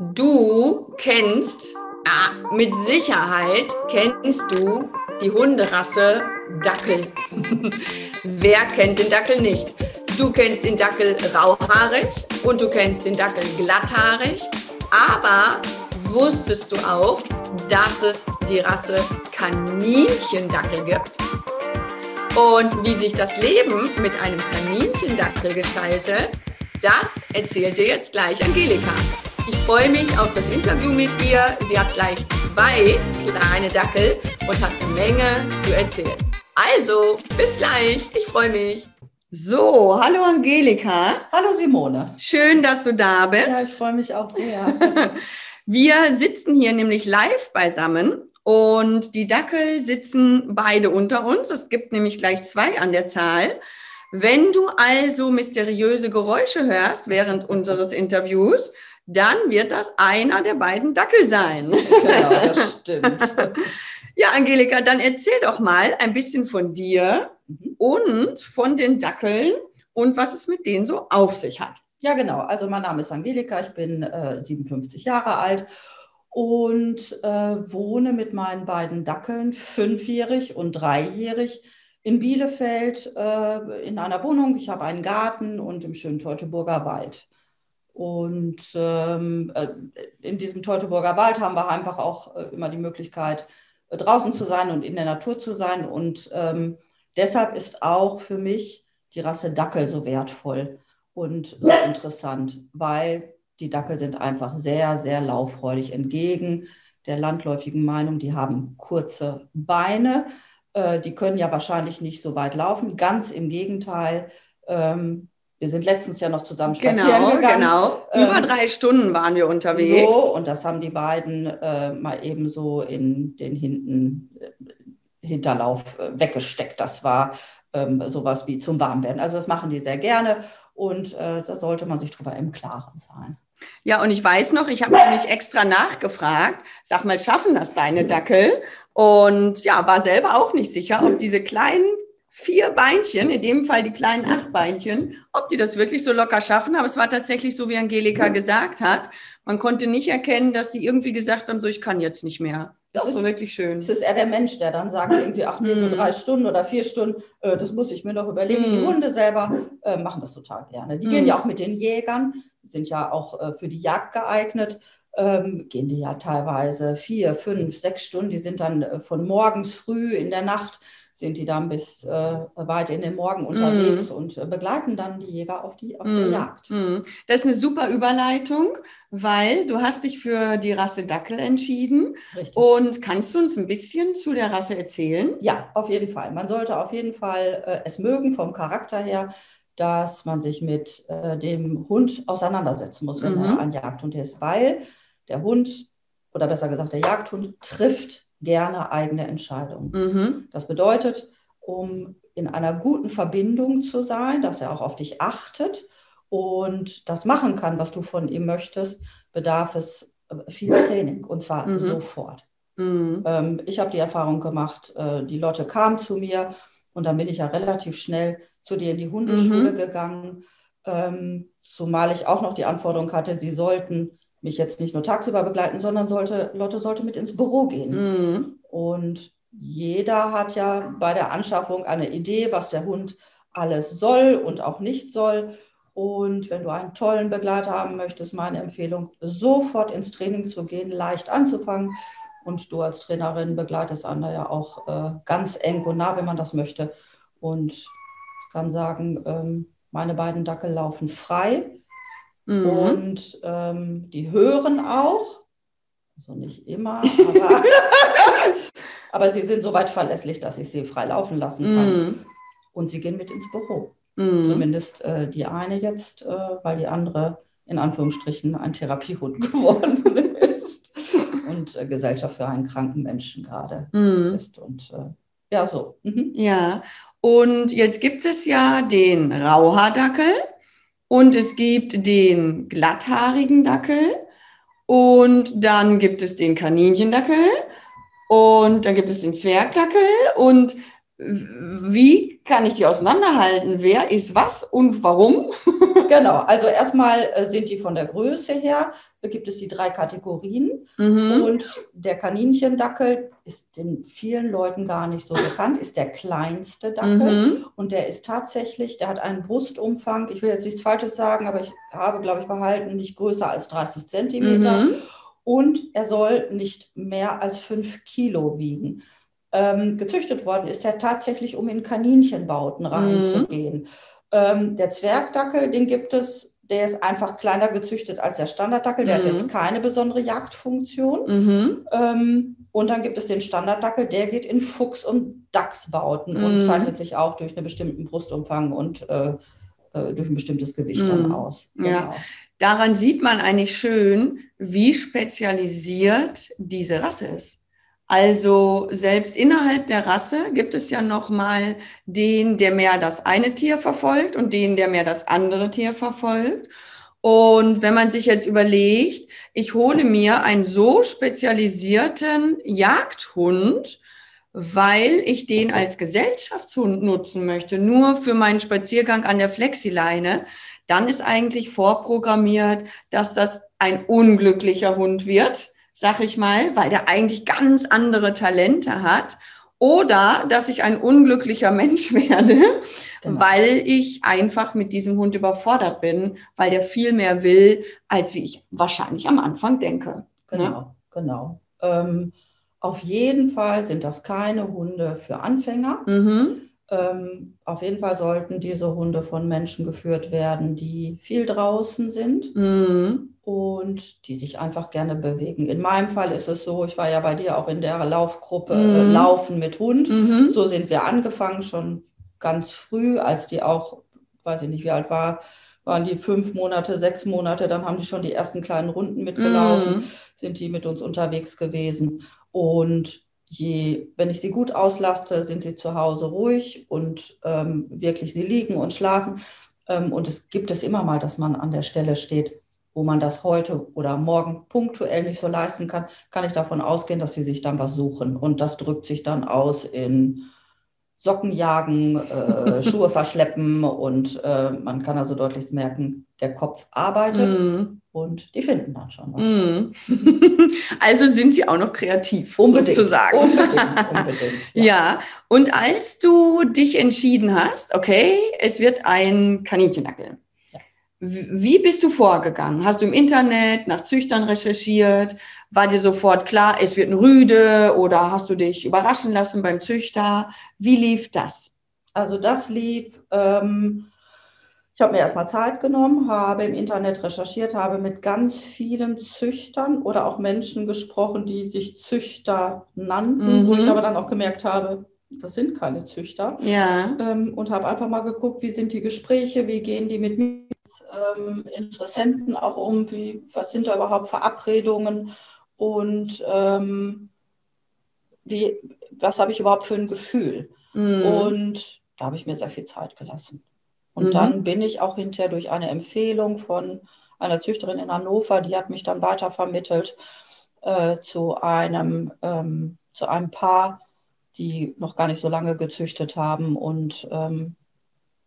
Du kennst, ah, mit Sicherheit kennst du die Hunderasse Dackel. Wer kennt den Dackel nicht? Du kennst den Dackel rauhaarig und du kennst den Dackel glatthaarig. Aber wusstest du auch, dass es die Rasse Kaninchendackel gibt? Und wie sich das Leben mit einem Kaninchendackel gestaltet, das erzählt dir jetzt gleich Angelika. Ich freue mich auf das Interview mit ihr. Sie hat gleich zwei kleine Dackel und hat eine Menge zu erzählen. Also, bis gleich. Ich freue mich. So, hallo Angelika. Hallo Simone. Schön, dass du da bist. Ja, ich freue mich auch sehr. Wir sitzen hier nämlich live beisammen und die Dackel sitzen beide unter uns. Es gibt nämlich gleich zwei an der Zahl. Wenn du also mysteriöse Geräusche hörst während unseres Interviews, dann wird das einer der beiden Dackel sein. Genau, das stimmt. ja, Angelika, dann erzähl doch mal ein bisschen von dir mhm. und von den Dackeln und was es mit denen so auf sich hat. Ja, genau. Also mein Name ist Angelika, ich bin äh, 57 Jahre alt und äh, wohne mit meinen beiden Dackeln, fünfjährig und dreijährig, in Bielefeld äh, in einer Wohnung. Ich habe einen Garten und im schönen Teutoburger Wald. Und ähm, äh, in diesem Teutoburger Wald haben wir einfach auch äh, immer die Möglichkeit, äh, draußen zu sein und in der Natur zu sein. Und ähm, deshalb ist auch für mich die Rasse Dackel so wertvoll und so interessant, weil die Dackel sind einfach sehr, sehr lauffreudig entgegen der landläufigen Meinung. Die haben kurze Beine, äh, die können ja wahrscheinlich nicht so weit laufen. Ganz im Gegenteil. Ähm, wir sind letztens ja noch zusammen spazieren genau, gegangen. Genau, über ähm, drei Stunden waren wir unterwegs. So, und das haben die beiden äh, mal eben so in den hinten äh, Hinterlauf äh, weggesteckt. Das war ähm, sowas wie zum Warmwerden. Also das machen die sehr gerne und äh, da sollte man sich darüber im Klaren sein. Ja, und ich weiß noch, ich habe nämlich extra nachgefragt, sag mal, schaffen das deine Dackel? Und ja, war selber auch nicht sicher, ob diese kleinen vier Beinchen, in dem Fall die kleinen acht Beinchen, ob die das wirklich so locker schaffen. Aber es war tatsächlich so, wie Angelika gesagt hat. Man konnte nicht erkennen, dass sie irgendwie gesagt haben, so ich kann jetzt nicht mehr. Das, das ist wirklich schön. Es ist eher der Mensch, der dann sagt irgendwie, ach nee, so mhm. drei Stunden oder vier Stunden, äh, das muss ich mir noch überlegen. Die mhm. Hunde selber äh, machen das total gerne. Die gehen mhm. ja auch mit den Jägern, die sind ja auch äh, für die Jagd geeignet. Ähm, gehen die ja teilweise vier, fünf, sechs Stunden. Die sind dann äh, von morgens früh in der Nacht sind die dann bis äh, weit in den Morgen unterwegs mm. und äh, begleiten dann die Jäger auf, die, auf mm. der Jagd. Mm. Das ist eine super Überleitung, weil du hast dich für die Rasse Dackel entschieden. Richtig. Und kannst du uns ein bisschen zu der Rasse erzählen? Ja, auf jeden Fall. Man sollte auf jeden Fall äh, es mögen vom Charakter her, dass man sich mit äh, dem Hund auseinandersetzen muss, wenn mhm. er ein Jagdhund ist, weil der Hund oder besser gesagt der Jagdhund trifft gerne eigene Entscheidungen. Mhm. Das bedeutet, um in einer guten Verbindung zu sein, dass er auch auf dich achtet und das machen kann, was du von ihm möchtest, bedarf es äh, viel Training und zwar mhm. sofort. Mhm. Ähm, ich habe die Erfahrung gemacht, äh, die Lotte kam zu mir und dann bin ich ja relativ schnell zu dir in die Hundeschule mhm. gegangen, ähm, zumal ich auch noch die Anforderung hatte, sie sollten mich jetzt nicht nur tagsüber begleiten, sondern sollte, Lotte sollte mit ins Büro gehen. Mhm. Und jeder hat ja bei der Anschaffung eine Idee, was der Hund alles soll und auch nicht soll. Und wenn du einen tollen Begleiter haben möchtest, meine Empfehlung, sofort ins Training zu gehen, leicht anzufangen. Und du als Trainerin begleitest Anna ja auch äh, ganz eng und nah, wenn man das möchte. Und ich kann sagen, ähm, meine beiden Dackel laufen frei. Mhm. Und ähm, die hören auch, also nicht immer, aber, aber sie sind so weit verlässlich, dass ich sie frei laufen lassen kann. Mhm. Und sie gehen mit ins Büro. Mhm. Zumindest äh, die eine jetzt, äh, weil die andere in Anführungsstrichen ein Therapiehund geworden ist und äh, Gesellschaft für einen kranken Menschen gerade mhm. ist. Und äh, ja, so. Mhm. Ja, und jetzt gibt es ja den Rauhaardackel. Und es gibt den glatthaarigen Dackel und dann gibt es den Kaninchendackel und dann gibt es den Zwergdackel und wie kann ich die auseinanderhalten? Wer ist was und warum? genau, also erstmal äh, sind die von der Größe her, da gibt es die drei Kategorien. Mhm. Und der Kaninchendackel ist den vielen Leuten gar nicht so bekannt, ist der kleinste Dackel. Mhm. Und der ist tatsächlich, der hat einen Brustumfang, ich will jetzt nichts Falsches sagen, aber ich habe, glaube ich, behalten, nicht größer als 30 Zentimeter. Mhm. Und er soll nicht mehr als fünf Kilo wiegen ähm, gezüchtet worden ist, er tatsächlich, um in Kaninchenbauten reinzugehen. Mhm. Ähm, der Zwergdackel, den gibt es, der ist einfach kleiner gezüchtet als der Standarddackel, der mhm. hat jetzt keine besondere Jagdfunktion. Mhm. Ähm, und dann gibt es den Standarddackel, der geht in Fuchs- und Dachsbauten und mhm. zeichnet sich auch durch einen bestimmten Brustumfang und äh, äh durch ein bestimmtes Gewicht dann mhm. aus. Genau. Ja. Daran sieht man eigentlich schön, wie spezialisiert diese Rasse ist. Also selbst innerhalb der Rasse gibt es ja noch mal den, der mehr das eine Tier verfolgt und den, der mehr das andere Tier verfolgt. Und wenn man sich jetzt überlegt, ich hole mir einen so spezialisierten Jagdhund, weil ich den als Gesellschaftshund nutzen möchte, nur für meinen Spaziergang an der Flexileine, dann ist eigentlich vorprogrammiert, dass das ein unglücklicher Hund wird sag ich mal, weil der eigentlich ganz andere Talente hat. Oder dass ich ein unglücklicher Mensch werde, genau. weil ich einfach mit diesem Hund überfordert bin, weil der viel mehr will, als wie ich wahrscheinlich am Anfang denke. Genau, ne? genau. Ähm, auf jeden Fall sind das keine Hunde für Anfänger. Mhm. Ähm, auf jeden Fall sollten diese Hunde von Menschen geführt werden, die viel draußen sind. Mhm und die sich einfach gerne bewegen. In meinem Fall ist es so, ich war ja bei dir auch in der Laufgruppe mhm. äh, Laufen mit Hund. Mhm. So sind wir angefangen, schon ganz früh, als die auch, weiß ich nicht, wie alt war, waren die fünf Monate, sechs Monate, dann haben die schon die ersten kleinen Runden mitgelaufen, mhm. sind die mit uns unterwegs gewesen. Und je, wenn ich sie gut auslaste, sind sie zu Hause ruhig und ähm, wirklich sie liegen und schlafen. Ähm, und es gibt es immer mal, dass man an der Stelle steht wo man das heute oder morgen punktuell nicht so leisten kann, kann ich davon ausgehen, dass sie sich dann was suchen. Und das drückt sich dann aus in Socken jagen, äh, Schuhe verschleppen und äh, man kann also deutlich merken, der Kopf arbeitet mm. und die finden dann schon was. Mm. Also sind sie auch noch kreativ, unbedingt, sozusagen. Unbedingt, unbedingt. Ja. ja, und als du dich entschieden hast, okay, es wird ein Kaninchendackel. Wie bist du vorgegangen? Hast du im Internet nach Züchtern recherchiert? War dir sofort klar, es wird ein Rüde oder hast du dich überraschen lassen beim Züchter? Wie lief das? Also das lief, ähm, ich habe mir erstmal Zeit genommen, habe im Internet recherchiert, habe mit ganz vielen Züchtern oder auch Menschen gesprochen, die sich Züchter nannten, mhm. wo ich aber dann auch gemerkt habe, das sind keine Züchter. Ja. Ähm, und habe einfach mal geguckt, wie sind die Gespräche, wie gehen die mit mir ähm, Interessenten auch um, wie, was sind da überhaupt Verabredungen und ähm, wie, was habe ich überhaupt für ein Gefühl. Mhm. Und da habe ich mir sehr viel Zeit gelassen. Und mhm. dann bin ich auch hinterher durch eine Empfehlung von einer Züchterin in Hannover, die hat mich dann weiter vermittelt äh, zu einem ähm, zu einem Paar, die noch gar nicht so lange gezüchtet haben und ähm,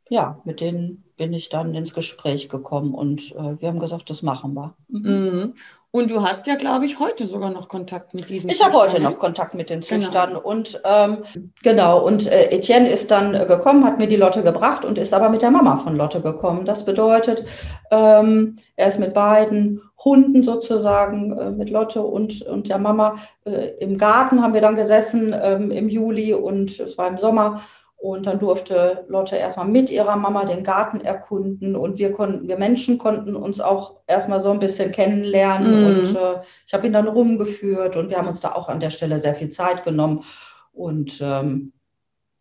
ja, mit denen bin ich dann ins Gespräch gekommen und äh, wir haben gesagt, das machen wir. Mhm. mhm. Und du hast ja, glaube ich, heute sogar noch Kontakt mit diesen Ich habe heute noch Kontakt mit den. Züchtern genau. und ähm, genau, und äh, Etienne ist dann äh, gekommen, hat mir die Lotte gebracht und ist aber mit der Mama von Lotte gekommen. Das bedeutet, ähm, er ist mit beiden Hunden sozusagen, äh, mit Lotte und, und der Mama äh, im Garten haben wir dann gesessen ähm, im Juli und es war im Sommer und dann durfte Lotte erstmal mit ihrer Mama den Garten erkunden und wir konnten, wir Menschen konnten uns auch erstmal so ein bisschen kennenlernen. Mm. Und äh, ich habe ihn dann rumgeführt und wir haben uns da auch an der Stelle sehr viel Zeit genommen. Und, ähm,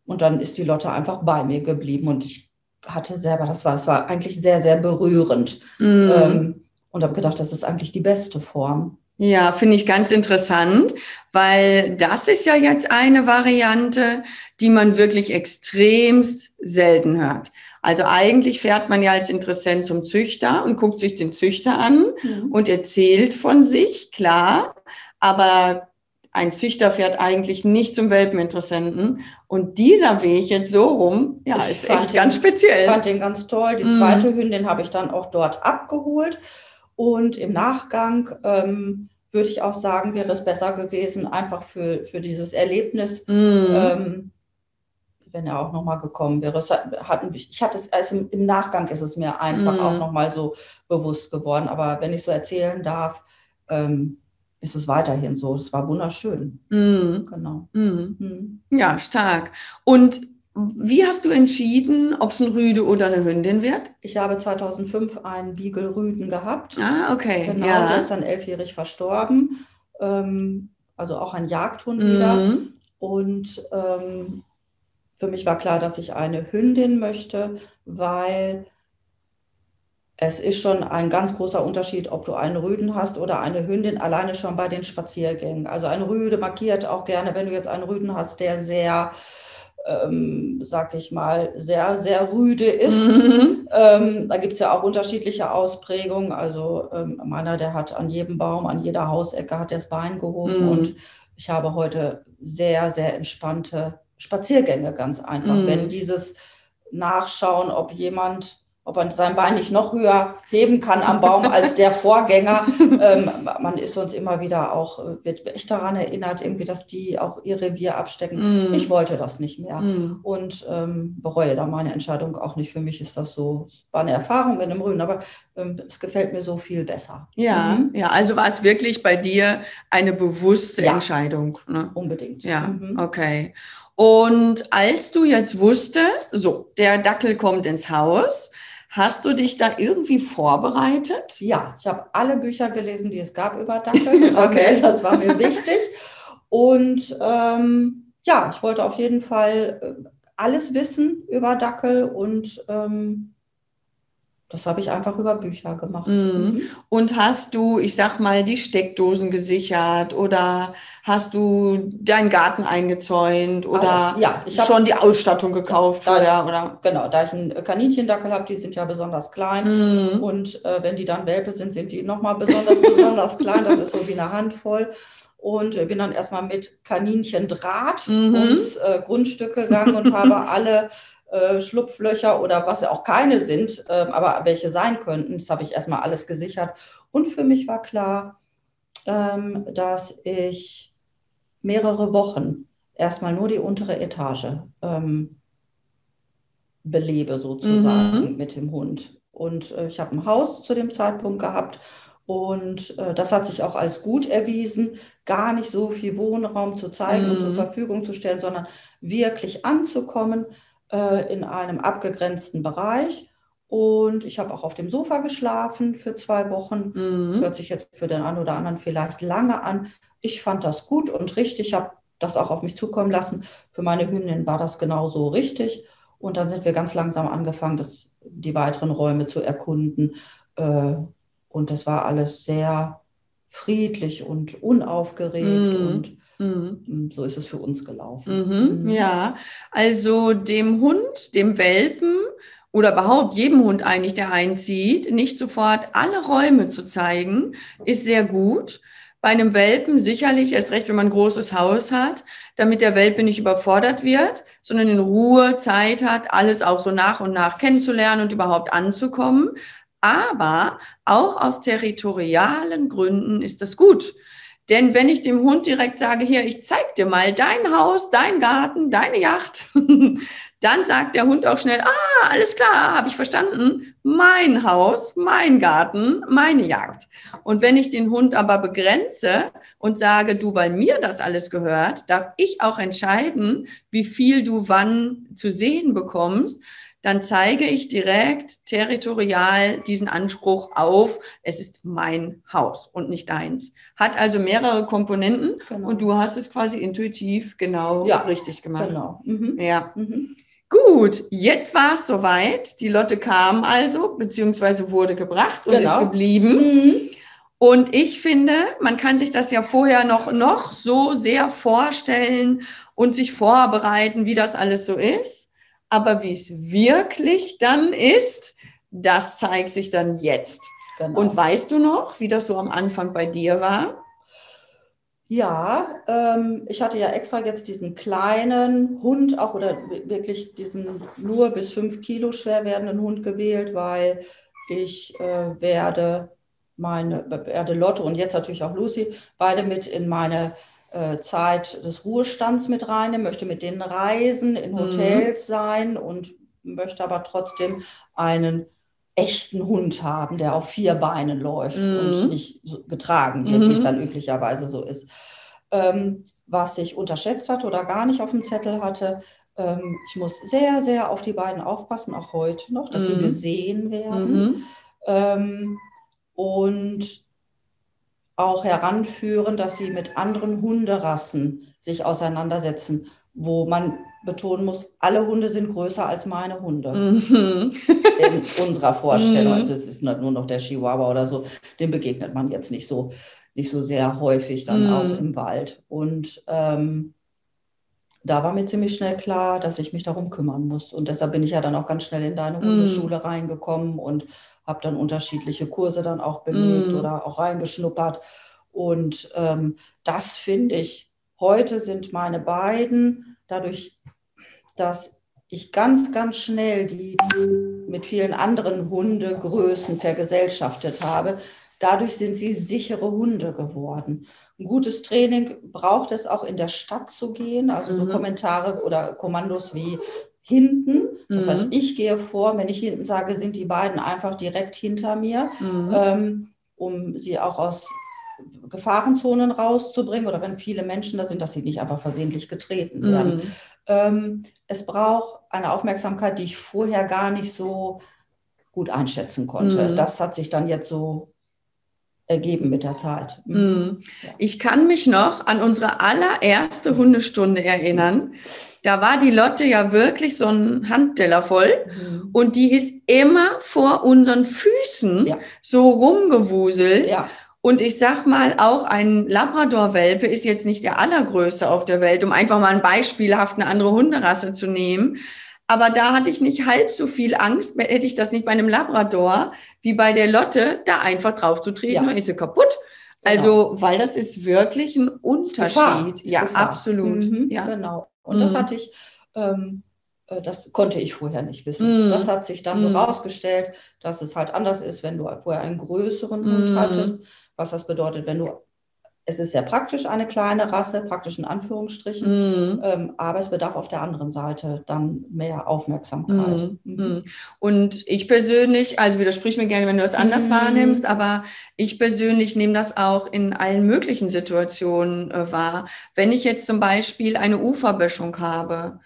und dann ist die Lotte einfach bei mir geblieben und ich hatte selber, das war, es war eigentlich sehr, sehr berührend. Mm. Ähm, und habe gedacht, das ist eigentlich die beste Form. Ja, finde ich ganz interessant, weil das ist ja jetzt eine Variante, die man wirklich extremst selten hört. Also eigentlich fährt man ja als Interessent zum Züchter und guckt sich den Züchter an mhm. und erzählt von sich, klar, aber ein Züchterpferd eigentlich nicht zum Welpeninteressenten. Und dieser Weg jetzt so rum, ja, Ich ist echt den- ganz speziell. Ich fand den ganz toll. Die Mhm. zweite Hündin habe ich dann auch dort abgeholt. Und im Nachgang ähm, würde ich auch sagen, wäre es besser gewesen, einfach für, für dieses Erlebnis, Mhm. ähm, wenn er auch nochmal gekommen wäre. Es hat, hatten, ich hatte es, also im, Nachgang ist es mir einfach Mhm. auch nochmal so bewusst geworden. Aber wenn ich so erzählen darf, ähm, ist es weiterhin so. Es war wunderschön. Mhm. Genau. Mhm. Mhm. Ja, stark. Und wie hast du entschieden, ob es ein Rüde oder eine Hündin wird? Ich habe 2005 einen Beagle Rüden gehabt. Ah, okay. Genau, ja. der ist dann elfjährig verstorben. Ähm, also auch ein Jagdhund wieder. Mhm. Und ähm, für mich war klar, dass ich eine Hündin möchte, weil es ist schon ein ganz großer Unterschied, ob du einen Rüden hast oder eine Hündin, alleine schon bei den Spaziergängen. Also ein Rüde markiert auch gerne, wenn du jetzt einen Rüden hast, der sehr, ähm, sag ich mal, sehr, sehr rüde ist. Mhm. Ähm, da gibt es ja auch unterschiedliche Ausprägungen. Also ähm, meiner, der hat an jedem Baum, an jeder Hausecke hat er das Bein gehoben Mhm. und ich habe heute sehr, sehr entspannte Spaziergänge, ganz einfach. Mhm. Wenn dieses Nachschauen, ob jemand, ob er sein Bein nicht noch höher heben kann am Baum als der Vorgänger. ähm, man ist uns immer wieder auch, äh, wird echt daran erinnert, irgendwie, dass die auch ihr Revier abstecken. Mhm. Ich wollte das nicht mehr Mhm. und ähm, bereue da meine Entscheidung auch nicht. Für mich ist das so, war eine Erfahrung mit dem Rüden, aber ähm, es gefällt mir so viel besser. Ja, Mhm. ja, also war es wirklich bei dir eine bewusste Ja. Entscheidung. Ne? Unbedingt. Ja, Mhm. okay. Und als du jetzt wusstest, so, der Dackel kommt ins Haus, hast du dich da irgendwie vorbereitet? Ja, ich habe alle Bücher gelesen, die es gab über Dackel. Das war, Okay. mir, das war mir wichtig. Und ähm, ja, ich wollte auf jeden Fall äh, alles wissen über Dackel und ähm, das habe ich einfach über Bücher gemacht. Mhm. Und hast du, ich sag mal, die Steckdosen gesichert oder hast du deinen Garten eingezäunt oder Alles. Ja, ich schon die Ausstattung gekauft Da ich- vorher, oder? genau, da ich einen Kaninchendackel habe, die sind ja besonders klein. Mhm. Und äh, wenn die dann Welpe sind, sind die nochmal besonders, besonders klein. Das ist so wie eine Handvoll. Und bin dann erstmal mit Kaninchendraht Mhm. ums äh, Grundstück gegangen und habe alle äh, Schlupflöcher oder was ja auch keine sind, ähm, aber welche sein könnten, das habe ich erstmal alles gesichert. Und für mich war klar, ähm, dass ich mehrere Wochen erstmal nur die untere Etage ähm, belebe sozusagen Mhm. mit dem Hund. Und äh, ich habe ein Haus zu dem Zeitpunkt gehabt und äh, das hat sich auch als gut erwiesen, gar nicht so viel Wohnraum zu zeigen und zur Mhm. Verfügung zu stellen, sondern wirklich anzukommen äh, in einem abgegrenzten Bereich. Und ich habe auch auf dem Sofa geschlafen für zwei Wochen. Das Mhm. hört sich jetzt für den einen oder anderen vielleicht lange an. Ich fand das gut und richtig, habe das auch auf mich zukommen lassen. Für meine Hündin war das genauso richtig. Und dann sind wir ganz langsam angefangen, das, die weiteren Räume zu erkunden. Äh, Und das war alles sehr friedlich und unaufgeregt. Mhm. Und Mhm. mm, so ist es für uns gelaufen. Mhm, Mhm. ja, also dem Hund, dem Welpen oder überhaupt jedem Hund eigentlich, der einzieht, nicht sofort alle Räume zu zeigen, ist sehr gut. Bei einem Welpen sicherlich, erst recht, wenn man ein großes Haus hat, damit der Welpe nicht überfordert wird, sondern in Ruhe Zeit hat, alles auch so nach und nach kennenzulernen und überhaupt anzukommen. Aber auch aus territorialen Gründen ist das gut. Denn wenn ich dem Hund direkt sage, hier, ich zeig dir mal dein Haus, dein Garten, deine Yacht, dann sagt der Hund auch schnell, ah, alles klar, habe ich verstanden, mein Haus, mein Garten, meine Jagd. Und wenn ich den Hund aber begrenze und sage, du, weil mir das alles gehört, darf ich auch entscheiden, wie viel du wann zu sehen bekommst, dann zeige ich direkt territorial diesen Anspruch auf, es ist mein Haus und nicht deins. Hat also mehrere Komponenten Genau. und du hast es quasi intuitiv genau Ja, richtig gemacht. Genau. Mhm. Ja, Mhm. gut. Jetzt war es soweit. Die Lotte kam also, beziehungsweise wurde gebracht und Genau. ist geblieben. Mhm. Und ich finde, man kann sich das ja vorher noch, noch so sehr vorstellen und sich vorbereiten, wie das alles so ist. Aber wie es wirklich dann ist, das zeigt sich dann jetzt. Genau. Und weißt du noch, wie das so am Anfang bei dir war? Ja, ähm, ich hatte ja extra jetzt diesen kleinen Hund auch oder wirklich diesen nur bis fünf Kilo schwer werdenden Hund gewählt, weil ich äh, werde meine, werde Lotte und jetzt natürlich auch Lucy beide mit in meine Zeit des Ruhestands mit rein, möchte mit denen reisen, in mhm. Hotels mhm. sein und möchte aber trotzdem einen echten Hund haben, der auf vier Beinen läuft mhm. und nicht getragen wird, mhm. wie es dann üblicherweise so ist. Ähm, was ich unterschätzt hatte oder gar nicht auf dem Zettel hatte, ähm, ich muss sehr, sehr auf die beiden aufpassen, auch heute noch, dass sie mhm. gesehen werden. Mhm. Ähm, und auch heranführen, dass sie mit anderen Hunderassen sich auseinandersetzen, wo man betonen muss, alle Hunde sind größer als meine Hunde. Mhm. In unserer Vorstellung. Mhm. Also es ist nur noch der Chihuahua oder so, dem begegnet man jetzt nicht so, nicht so sehr häufig dann mhm. auch im Wald. Und ähm, da war mir ziemlich schnell klar, dass ich mich darum kümmern muss. Und deshalb bin ich ja dann auch ganz schnell in deine mhm. Hundeschule reingekommen und habe dann unterschiedliche Kurse dann auch belegt mm. oder auch reingeschnuppert. Und ähm, das finde ich, heute sind meine beiden, dadurch, dass ich ganz, ganz schnell die mit vielen anderen Hundegrößen vergesellschaftet habe, dadurch sind sie sichere Hunde geworden. Ein gutes Training braucht es auch in der Stadt zu gehen, also mhm. so Kommentare oder Kommandos wie hinten. Das mhm. heißt, ich gehe vor, wenn ich hinten sage, sind die beiden einfach direkt hinter mir, mhm. ähm, um sie auch aus Gefahrenzonen rauszubringen oder wenn viele Menschen da sind, dass sie nicht einfach versehentlich getreten werden. Mhm. Ähm, es braucht eine Aufmerksamkeit, die ich vorher gar nicht so gut einschätzen konnte. Mhm. Das hat sich dann jetzt so ergeben mit der Zeit. Mhm. mhm. Ich kann mich noch an unsere allererste Hundestunde erinnern. Da war die Lotte ja wirklich so ein Handteller voll mhm. und die ist immer vor unseren Füßen ja. so rumgewuselt. Ja. Und ich sag mal, auch ein Labrador-Welpe ist jetzt nicht der allergrößte auf der Welt, um einfach mal ein beispielhaft eine andere Hunderasse zu nehmen. Aber da hatte ich nicht halb so viel Angst, hätte ich das nicht bei einem Labrador wie bei der Lotte, da einfach drauf zu treten, ja. dann ist sie kaputt. Genau. Also, weil das ist wirklich ein Unterschied. Ja, Gefahr. absolut. Mhm, ja. Genau. Und mhm. das hatte ich, ähm, äh, das konnte ich vorher nicht wissen. Mhm. Das hat sich dann so mhm. rausgestellt, dass es halt anders ist, wenn du vorher einen größeren Hund mhm. hattest. Was das bedeutet, wenn du es ist sehr praktisch, eine kleine Rasse, praktisch in Anführungsstrichen, mm. ähm, aber es bedarf auf der anderen Seite dann mehr Aufmerksamkeit. Mm. Mhm. Und ich persönlich, also widersprich mir gerne, wenn du es anders mm. wahrnimmst, aber ich persönlich nehme das auch in allen möglichen Situationen äh, wahr. Wenn ich jetzt zum Beispiel eine Uferböschung habe,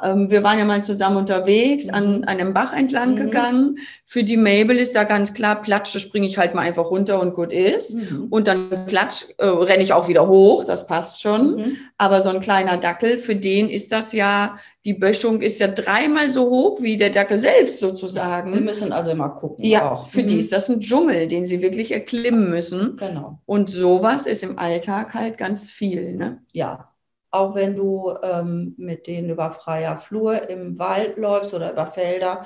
wir waren ja mal zusammen unterwegs, an mhm. einem Bach entlang mhm. gegangen. Für die Mabel ist da ganz klar, Platsch, da springe ich halt mal einfach runter und gut ist. Mhm. Und dann Platsch, äh, renne ich auch wieder hoch, das passt schon. Mhm. Aber so ein kleiner Dackel, für den ist das ja, die Böschung ist ja dreimal so hoch wie der Dackel selbst sozusagen. Wir müssen also immer gucken. Ja, auch. für die mhm. ist das ein Dschungel, den sie wirklich erklimmen müssen. Genau. Und sowas ist im Alltag halt ganz viel. Ne? Ja, auch wenn du ähm, mit denen über freier Flur im Wald läufst oder über Felder.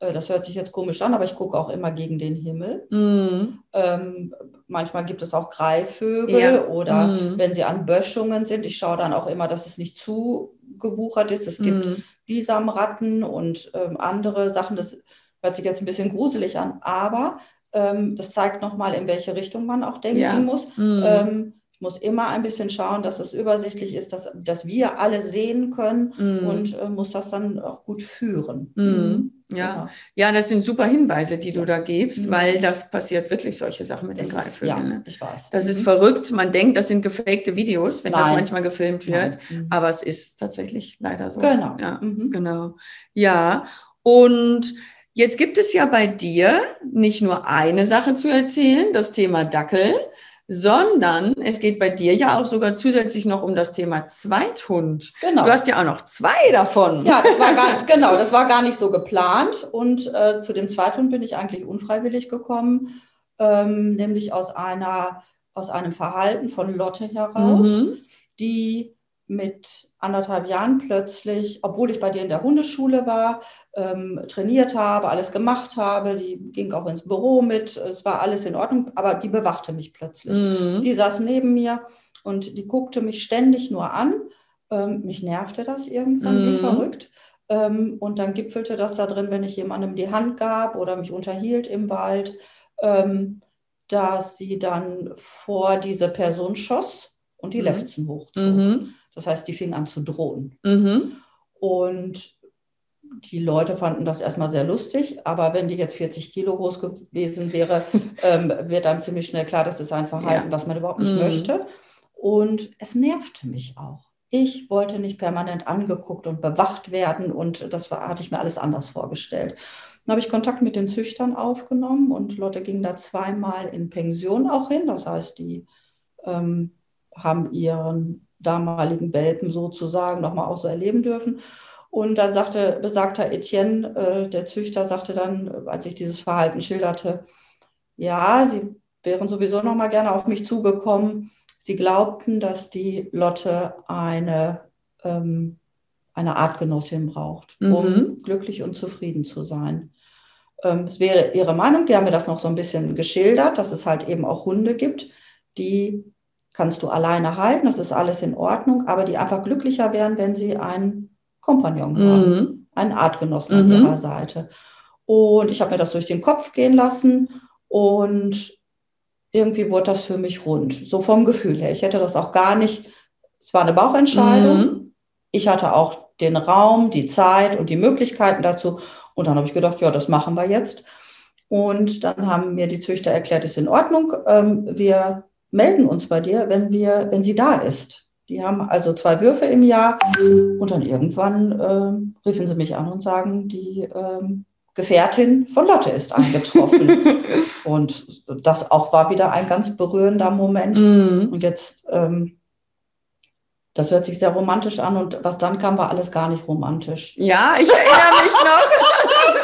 Äh, das hört sich jetzt komisch an, aber ich gucke auch immer gegen den Himmel. Mm. Ähm, manchmal gibt es auch Greifvögel ja. oder mm. wenn sie an Böschungen sind, ich schaue dann auch immer, dass es nicht zu gewuchert ist. Es gibt mm. Bisamratten und ähm, andere Sachen. Das hört sich jetzt ein bisschen gruselig an, aber ähm, das zeigt nochmal, in welche Richtung man auch denken ja. muss. Mm. Muss immer ein bisschen schauen, dass es übersichtlich ist, dass, dass wir alle sehen können mm. und äh, muss das dann auch gut führen. Mm. Ja. Genau. ja, das sind super Hinweise, die du da gibst, mm. weil das passiert wirklich solche Sachen mit das den Greifvögeln. Ja, ne? ich weiß. Das ist mhm. verrückt. Man denkt, das sind gefakte Videos, wenn Nein. das manchmal gefilmt wird, mhm. aber es ist tatsächlich leider so. Genau. Ja, mhm. genau. Ja, und jetzt gibt es ja bei dir nicht nur eine Sache zu erzählen, das Thema Dackel, sondern es geht bei dir ja auch sogar zusätzlich noch um das Thema Zweithund. Genau. Du hast ja auch noch zwei davon. Ja, das war gar, genau, das war gar nicht so geplant. Und äh, zu dem Zweithund bin ich eigentlich unfreiwillig gekommen, ähm, nämlich aus einer aus einem Verhalten von Lotte heraus, mhm. die mit anderthalb Jahren plötzlich, obwohl ich bei dir in der Hundeschule war, ähm, trainiert habe, alles gemacht habe, die ging auch ins Büro mit, es war alles in Ordnung, aber die bewachte mich plötzlich. Mhm. Die saß neben mir Und die guckte mich ständig nur an. Ähm, mich nervte das irgendwann mhm. wie verrückt. Ähm, und dann gipfelte das da drin, wenn ich jemandem die Hand gab oder mich unterhielt im Wald, ähm, dass sie dann vor diese Person schoss und die mhm. Lefzen hochzog. Mhm. Das heißt, die fing an zu drohen. Mhm. Und die Leute fanden das erstmal sehr lustig, aber wenn die jetzt 40 Kilo groß gewesen wäre, ähm, wird einem ziemlich schnell klar, das ist ein Verhalten, ja. was man überhaupt nicht mhm. möchte. Und es nervte mich auch. Ich wollte nicht permanent angeguckt und bewacht werden und das war, hatte ich mir alles anders vorgestellt. Dann habe ich Kontakt mit den Züchtern aufgenommen und Lotte ging da zweimal in Pension auch hin. Das heißt, die ähm, haben ihren damaligen Welpen sozusagen nochmal auch so erleben dürfen. Und dann sagte besagter Etienne, äh, der Züchter, sagte dann, als ich dieses Verhalten schilderte, ja, sie wären sowieso noch mal gerne auf mich zugekommen. Sie glaubten, dass die Lotte eine, ähm, eine Artgenossin braucht, um mhm. glücklich und zufrieden zu sein. Ähm, es wäre ihre Meinung, die haben mir das noch so ein bisschen geschildert, dass es halt eben auch Hunde gibt, die kannst du alleine halten, das ist alles in Ordnung, aber die einfach glücklicher wären, wenn sie einen Kompagnon haben, mhm. einen Artgenossen an mhm. ihrer Seite. Und ich habe mir das durch den Kopf gehen lassen und irgendwie wurde das für mich rund, so vom Gefühl her. Ich hätte das auch gar nicht, es war eine Bauchentscheidung. Mhm. Ich hatte auch den Raum, die Zeit und die Möglichkeiten dazu. Und dann habe ich gedacht, ja, das machen wir jetzt. Und dann haben mir die Züchter erklärt, ist in Ordnung. Ähm, wir melden uns bei dir, wenn wir, wenn sie da ist. Die haben also zwei Würfe im Jahr und dann irgendwann äh, riefen sie mich an und sagen, die ähm, Gefährtin von Lotte ist eingetroffen. und das auch war wieder ein ganz berührender Moment. Mm. Und jetzt, ähm, das hört sich sehr romantisch an und was dann kam, war alles gar nicht romantisch. Ja, ich erinnere mich noch.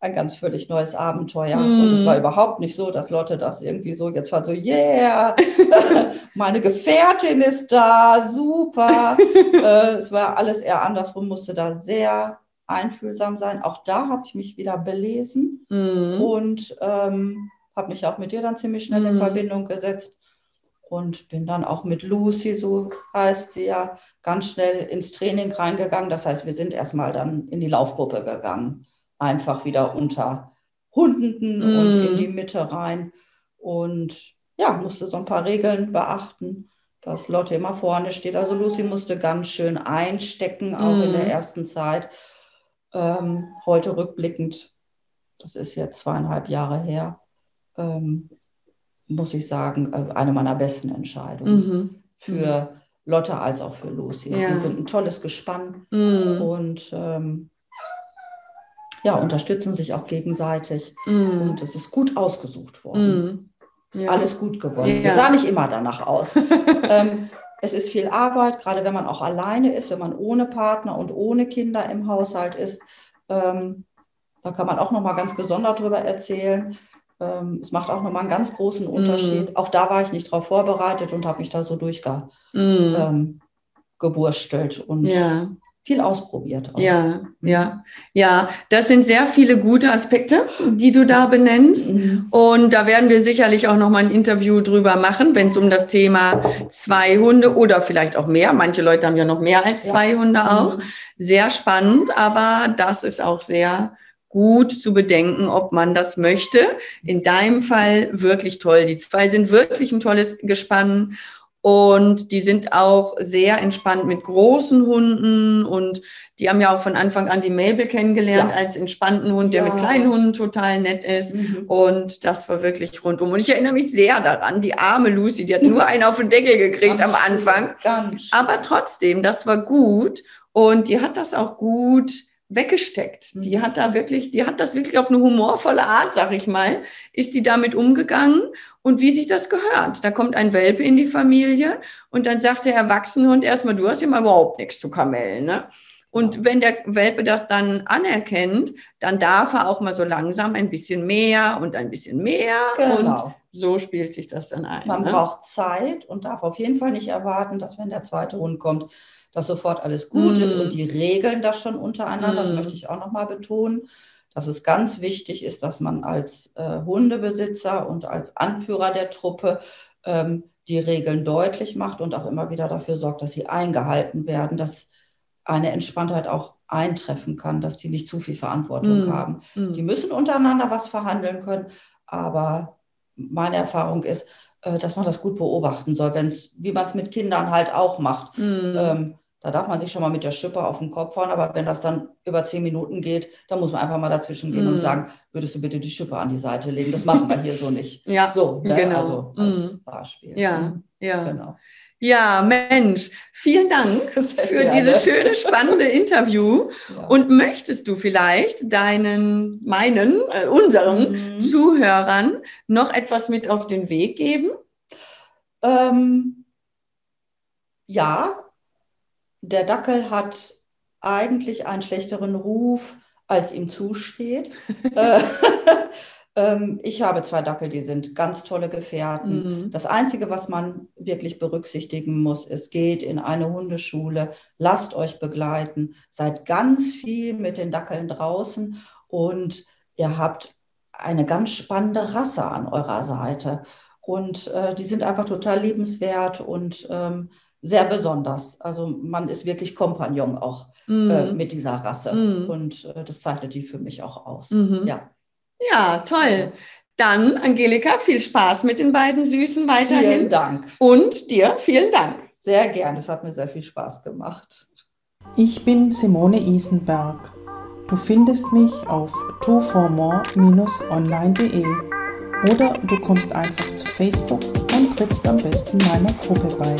ein ganz völlig neues Abenteuer. Mm. Und es war überhaupt nicht so, dass Lotte das irgendwie so, jetzt war so, yeah, meine Gefährtin ist da, super. äh, es war alles eher andersrum, musste da sehr einfühlsam sein. Auch da habe ich mich wieder belesen mm. und ähm, habe mich auch mit dir dann ziemlich schnell mm. in mhm. Verbindung gesetzt und bin dann auch mit Lucy, so heißt sie ja, ganz schnell ins Training reingegangen. Das heißt, wir sind erstmal dann in die Laufgruppe gegangen einfach wieder unter Hundenden mm. und in die Mitte rein. Und ja, musste so ein paar Regeln beachten, dass Lotte immer vorne steht. Also Lucy musste ganz schön einstecken, auch mm. in der mm. ersten Zeit. Ähm, heute rückblickend, das ist jetzt zweieinhalb Jahre her, ähm, muss ich sagen, äh, eine meiner besten Entscheidungen mhm. für mhm. Lotte als auch für Lucy. Ja. Die sind ein tolles Gespann mhm. und ähm, ja, unterstützen sich auch gegenseitig. Mm. Und es ist gut ausgesucht worden. Mm. Ist ja. alles gut geworden. Ja. Es sah nicht immer danach aus. ähm, es ist viel Arbeit, gerade wenn man auch alleine ist, wenn man ohne Partner und ohne Kinder im Haushalt ist. Ähm, da kann man auch noch mal ganz gesondert drüber erzählen. Ähm, es macht auch noch mal einen ganz großen Unterschied. Mm. Auch da war ich nicht darauf vorbereitet und habe mich da so durchgewurstelt. Ähm, und ja viel ausprobiert. Auch. Ja, ja, ja. Das sind sehr viele gute Aspekte, die du da benennst. Mhm. Und da werden wir sicherlich auch noch mal ein Interview drüber machen, wenn es um das Thema zwei Hunde oder vielleicht auch mehr. Manche Leute haben ja noch mehr als zwei ja. Hunde auch. Mhm. Sehr spannend, aber das ist auch sehr gut zu bedenken, ob man das möchte. In deinem Fall wirklich toll. Die zwei sind wirklich ein tolles Gespann und die sind auch sehr entspannt mit großen Hunden und die haben ja auch von Anfang an die Mabel kennengelernt ja. als entspannten Hund, der ja. mit kleinen Hunden total nett ist. Mhm. Und das war wirklich rundum. Und ich erinnere mich sehr daran, die arme Lucy, die hat nur einen auf den Deckel gekriegt am Anfang. Ganz Aber trotzdem, das war gut. Und die hat das auch gut weggesteckt. Mhm. Die hat da wirklich, die hat das wirklich auf eine humorvolle Art, sag ich mal, ist die damit umgegangen und wie sich das gehört. Da kommt ein Welpe in die Familie und dann sagt der Erwachsenehund erstmal, du hast ja mal überhaupt nichts zu kamellen, ne? Und wenn der Welpe das dann anerkennt, dann darf er auch mal so langsam ein bisschen mehr und ein bisschen mehr. Genau. Und so spielt sich das dann ein. Man ne? braucht Zeit und darf auf jeden Fall nicht erwarten, dass wenn der zweite Hund kommt, dass sofort alles gut mm. ist und die regeln das schon untereinander. Mm. Das möchte ich auch nochmal betonen, dass es ganz wichtig ist, dass man als äh, Hundebesitzer und als Anführer der Truppe ähm, die Regeln deutlich macht und auch immer wieder dafür sorgt, dass sie eingehalten werden, dass eine Entspanntheit auch eintreffen kann, dass die nicht zu viel Verantwortung mm. haben. Mm. Die müssen untereinander was verhandeln können, aber meine Erfahrung ist, äh, dass man das gut beobachten soll, wenn's, wie man es mit Kindern halt auch macht. Mm. Ähm, da darf man sich schon mal mit der Schippe auf den Kopf fahren, aber wenn das dann über zehn Minuten geht, dann muss man einfach mal dazwischen gehen mm. und sagen, würdest du bitte die Schippe an die Seite legen? Das machen wir hier so nicht. ja, so, ne? genau. Also als mm. Beispiel. Ja, ja. Genau. Ja, Mensch, vielen Dank für dieses schöne, spannende Interview. Ja. Und möchtest du vielleicht deinen, meinen, äh, unseren mhm. Zuhörern noch etwas mit auf den Weg geben? Ähm, ja, der Dackel hat eigentlich einen schlechteren Ruf, als ihm zusteht. Äh, ähm, ich habe zwei Dackel, die sind ganz tolle Gefährten. Mhm. Das Einzige, was man wirklich berücksichtigen muss, es geht in eine Hundeschule, lasst euch begleiten, seid ganz viel mit den Dackeln draußen und ihr habt eine ganz spannende Rasse an eurer Seite. Und äh, die sind einfach total liebenswert und ähm, sehr besonders. Also man ist wirklich Kompagnon auch mhm. äh, mit dieser Rasse. Mhm. Und äh, das zeichnet die für mich auch aus. Mhm. Ja. Ja, toll. Dann, Angelika, viel Spaß mit den beiden Süßen weiterhin. Vielen Dank. Und dir vielen Dank. Sehr gern, es hat mir sehr viel Spaß gemacht. Ich bin Simone Isenberg. Du findest mich auf toformore-online.de oder du kommst einfach zu Facebook und trittst am besten meiner Gruppe bei.